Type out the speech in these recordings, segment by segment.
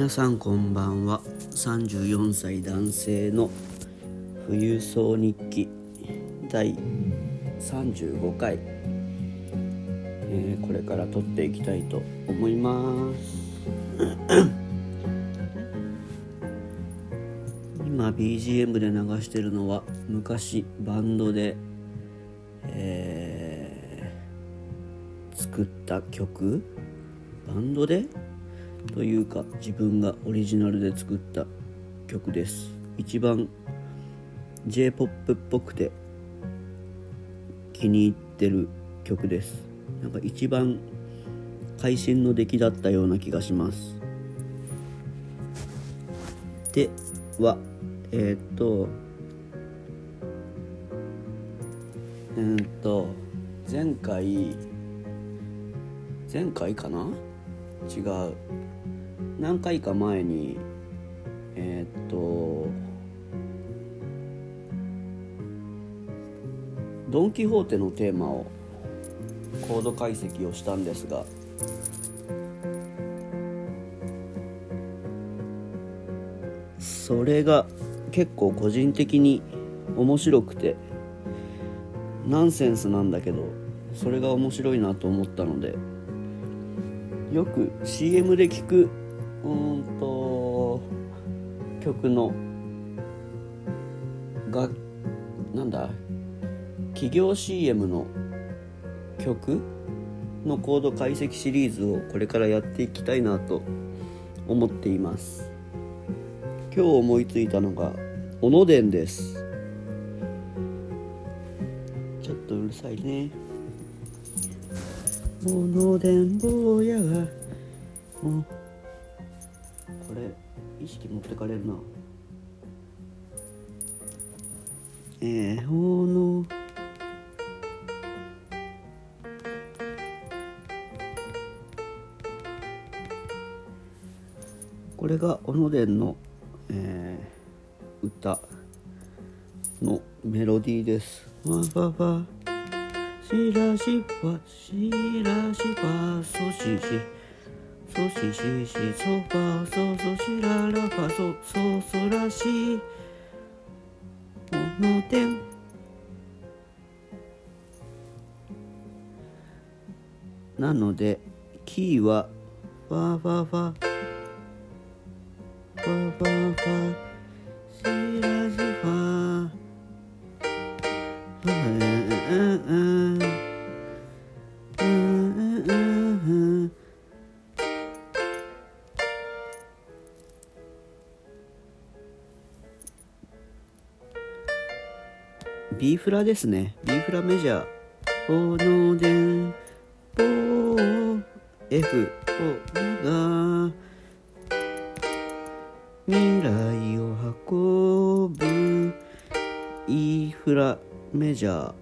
皆さんこんばんは。34歳男性の富裕層日記第35回、えーこれから撮っていきたいと思います。今 BGM で流してるのは昔バンドで、えー作った曲？バンドで？というか自分がオリジナルで作った曲です。一番 j p o p っぽくて気に入ってる曲です。なんか一番会心の出来だったような気がします。ではえーっとうんと前回前回かな？違う。何回か前にえーっとドン・キホーテのテーマをコード解析をしたんですがそれが結構個人的に面白くてナンセンスなんだけどそれが面白いなと思ったのでよく CM で聞くうんと曲のがなんだ企業 CM の曲のコード解析シリーズをこれからやっていきたいなと思っています。今日思いついたのが小野伝です。ちょっとうるさいね。小野伝坊やがこれ意識持ってかれるなえー、ほのこれが小野伝の、えー歌のメロディーです。わわわしらしわしらしわそしし。そしししそばそそしららばそそそらし。おのでんなのでキーはわわわわわわ。ビーフラですね。ビーフラメジャー。おのでん、ぽ、F、おが、未来を運ぶ、E フラメジャ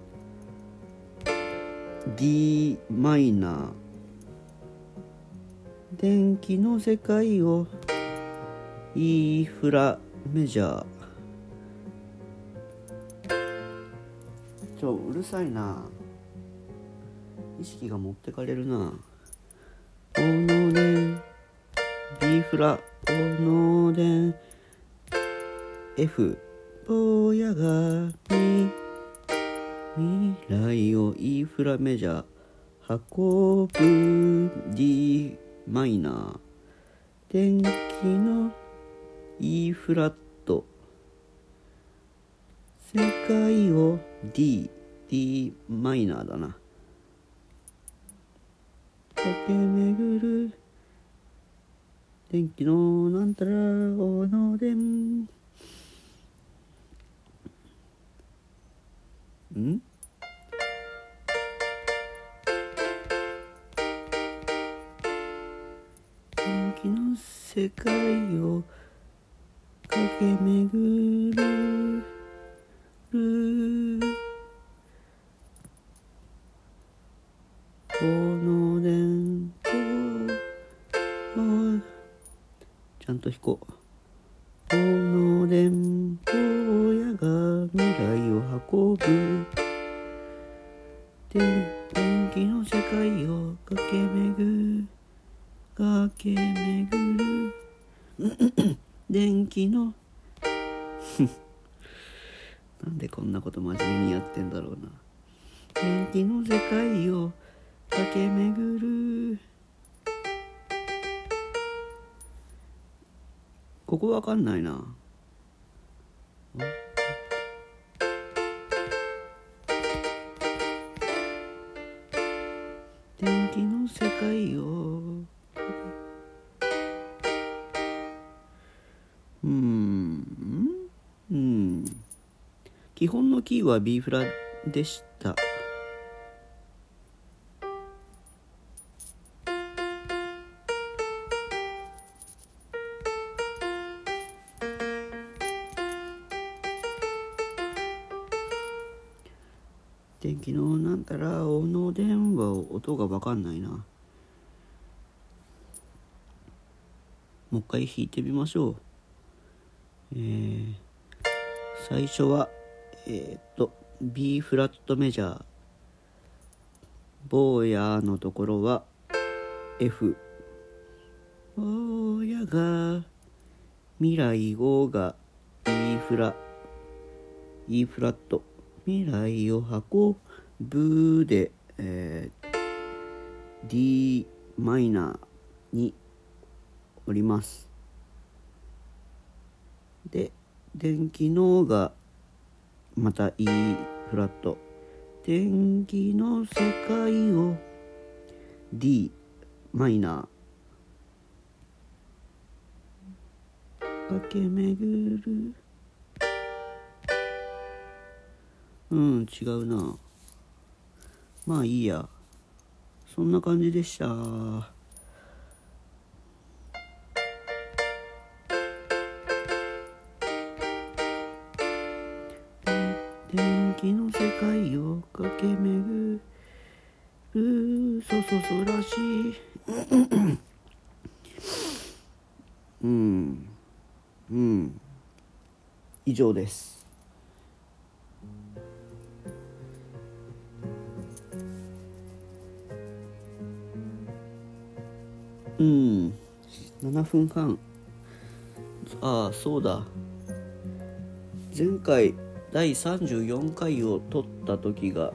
ー。D マイナー。電気の世界を E フラメジャー。ちょうるさいな。意識が持ってかれるな。おのでん。B フラ。おのでん。F 坊やがみ。未来を E フラメジャー運ぶ D マイナー。電気の E フラット世界を D D マイナーだな。駆け巡る。電気のなんたらおのでん。ん？電気の世界を駆け巡る。と弾こうこの電波やが未来を運ぶ。電電気の世界を駆け巡る駆け巡る。電気の。なんでこんなこと真面目にやってんだろうな。電気の世界を駆け巡る。ここわかんないな。電気の世界をうん。うん。基本のキーは B フラでした。話音が分かんないな。もう一回弾いてみましょう。えー、最初はえー、っと B フラットメジャー。坊やのところは F 坊やが未来語が E フラ E フラット。未来を運ぶで、えー、D マイナーにおります。で電気のがまた E フラット。電気の世界を D マイナー。駆け巡る。うん違うな。まあいいや。そんな感じでした。電気の世界を駆け巡るそうそうそらしい。うん。うん。以上です。うん。7分半。ああそうだ。前回第34回を撮った時が、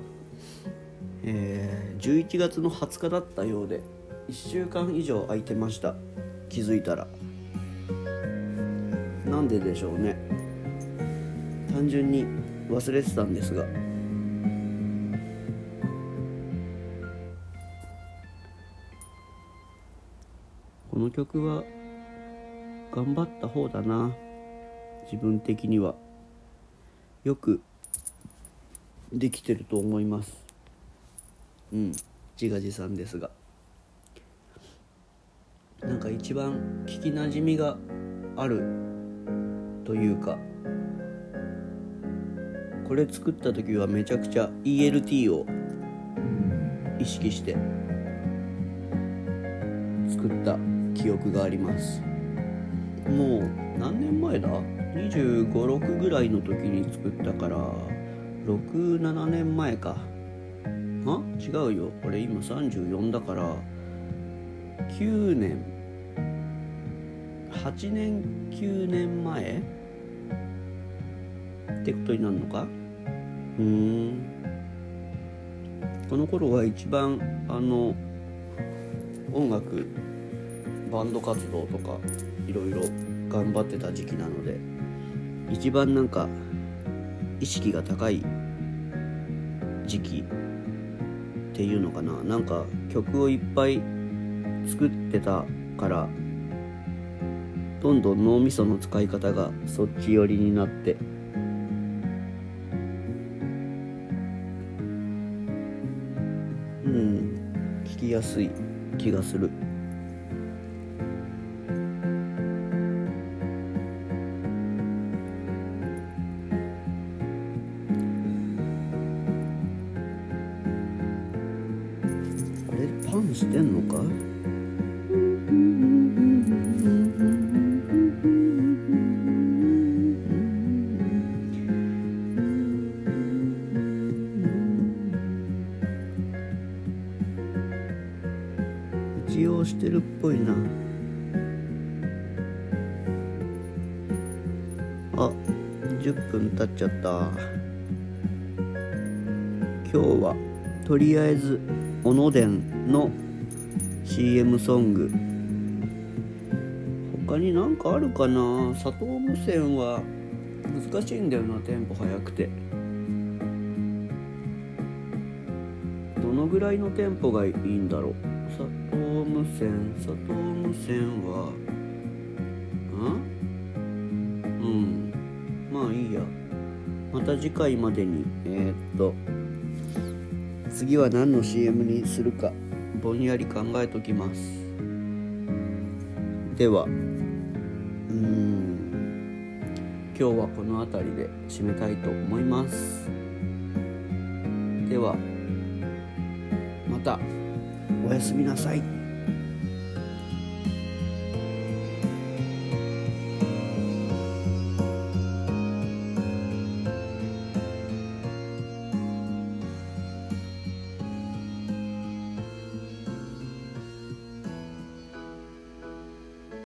えー、11月の20日だったようで1週間以上空いてました。気づいたら。なんででしょうね。単純に忘れてたんですが。曲は頑張った方だな。自分的には。よくできてると思います。うん。自画自賛ですが。なんか一番聞きなじみがあるというか。これ作った時はめちゃくちゃ ELT を意識して作った記憶があります。もう何年前だ？2 5 6ぐらいの時に作ったから67年前か。あ？違うよ。俺今34だから9年。8年9年前？ってことになるのか？うん。この頃は一番あの音楽バンド活動とかいろいろ頑張ってた時期なので一番なんか意識が高い時期っていうのかななんか曲をいっぱい作ってたからどんどん脳みその使い方がそっち寄りになってうん聞きやすい気がする。てんのか？一応してるっぽいな。あ10分経っちゃった。今日はとりあえず小野伝の CM ソング。他になんかあるかな？佐藤無線は難しいんだよなテンポ速くて。どのぐらいのテンポがいいんだろう？佐藤無線佐藤無線はんうん。まあいいや。また次回までに。えー、っと次は何の CM にするか。ぼんやり考えときます。ではうん。今日はこの辺りで締めたいと思います。ではまたおやすみなさい。